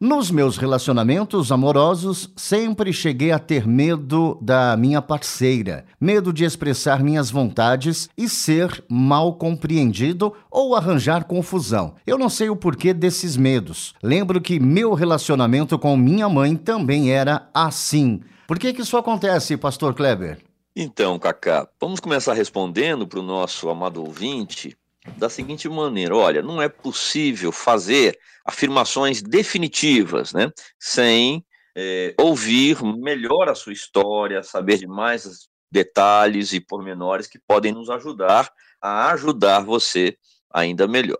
Nos meus relacionamentos amorosos, sempre cheguei a ter medo da minha parceira, medo de expressar minhas vontades e ser mal compreendido ou arranjar confusão. Eu não sei o porquê desses medos. Lembro que meu relacionamento com minha mãe também era assim. Por que, que isso acontece, Pastor Kleber? Então, Cacá, vamos começar respondendo para o nosso amado ouvinte da seguinte maneira: olha, não é possível fazer afirmações definitivas, né, sem é, ouvir melhor a sua história, saber de mais detalhes e pormenores que podem nos ajudar a ajudar você ainda melhor.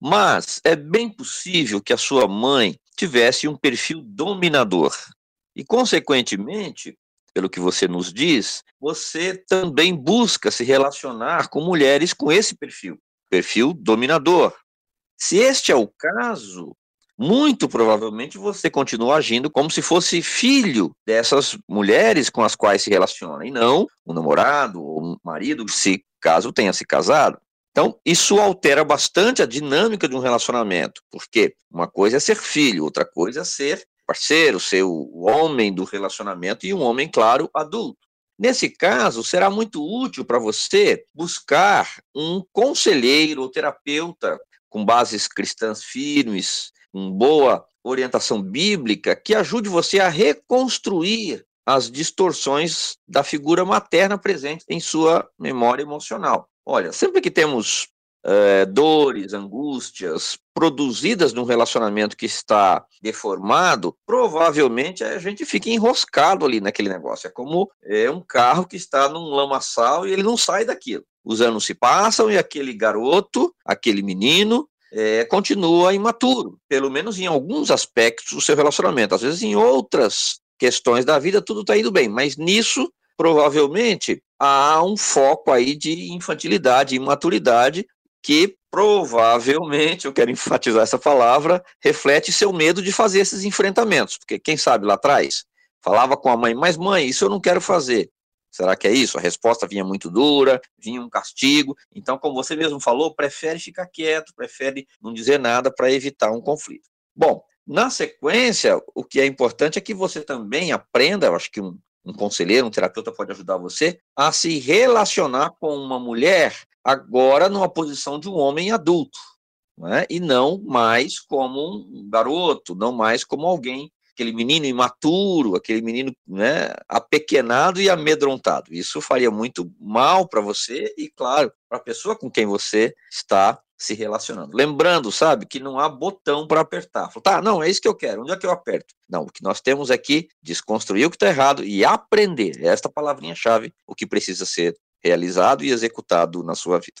Mas é bem possível que a sua mãe tivesse um perfil dominador e, consequentemente, pelo que você nos diz, você também busca se relacionar com mulheres com esse perfil perfil dominador. Se este é o caso, muito provavelmente você continua agindo como se fosse filho dessas mulheres com as quais se relaciona, e não o namorado ou o marido, se caso tenha se casado. Então, isso altera bastante a dinâmica de um relacionamento, porque uma coisa é ser filho, outra coisa é ser parceiro, ser o homem do relacionamento e um homem, claro, adulto. Nesse caso, será muito útil para você buscar um conselheiro ou terapeuta com bases cristãs firmes, com boa orientação bíblica, que ajude você a reconstruir as distorções da figura materna presente em sua memória emocional. Olha, sempre que temos é, dores, angústias produzidas num relacionamento que está deformado, provavelmente a gente fica enroscado ali naquele negócio. É como é, um carro que está num lamaçal e ele não sai daquilo. Os anos se passam e aquele garoto, aquele menino, é, continua imaturo, pelo menos em alguns aspectos do seu relacionamento. Às vezes, em outras questões da vida, tudo está indo bem, mas nisso, provavelmente, há um foco aí de infantilidade, imaturidade, que provavelmente, eu quero enfatizar essa palavra, reflete seu medo de fazer esses enfrentamentos, porque quem sabe lá atrás falava com a mãe, mas mãe, isso eu não quero fazer. Será que é isso? A resposta vinha muito dura, vinha um castigo. Então, como você mesmo falou, prefere ficar quieto, prefere não dizer nada para evitar um conflito. Bom, na sequência, o que é importante é que você também aprenda, acho que um, um conselheiro, um terapeuta pode ajudar você, a se relacionar com uma mulher agora numa posição de um homem adulto, né? e não mais como um garoto, não mais como alguém, aquele menino imaturo, aquele menino né, apequenado e amedrontado. Isso faria muito mal para você e, claro, para a pessoa com quem você está se relacionando. Lembrando, sabe, que não há botão para apertar. Fala, tá, não, é isso que eu quero, onde é que eu aperto? Não, o que nós temos aqui, desconstruir o que está errado e aprender. É esta palavrinha-chave, o que precisa ser realizado e executado na sua vida.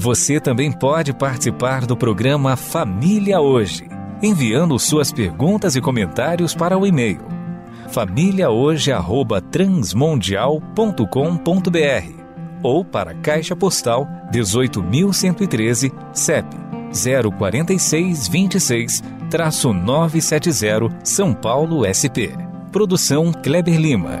Você também pode participar do programa Família Hoje, enviando suas perguntas e comentários para o e-mail famíliahoje@transmundial.com.br ou para a Caixa Postal 18113, CEP 04626-970, São Paulo, SP. Produção Kleber Lima.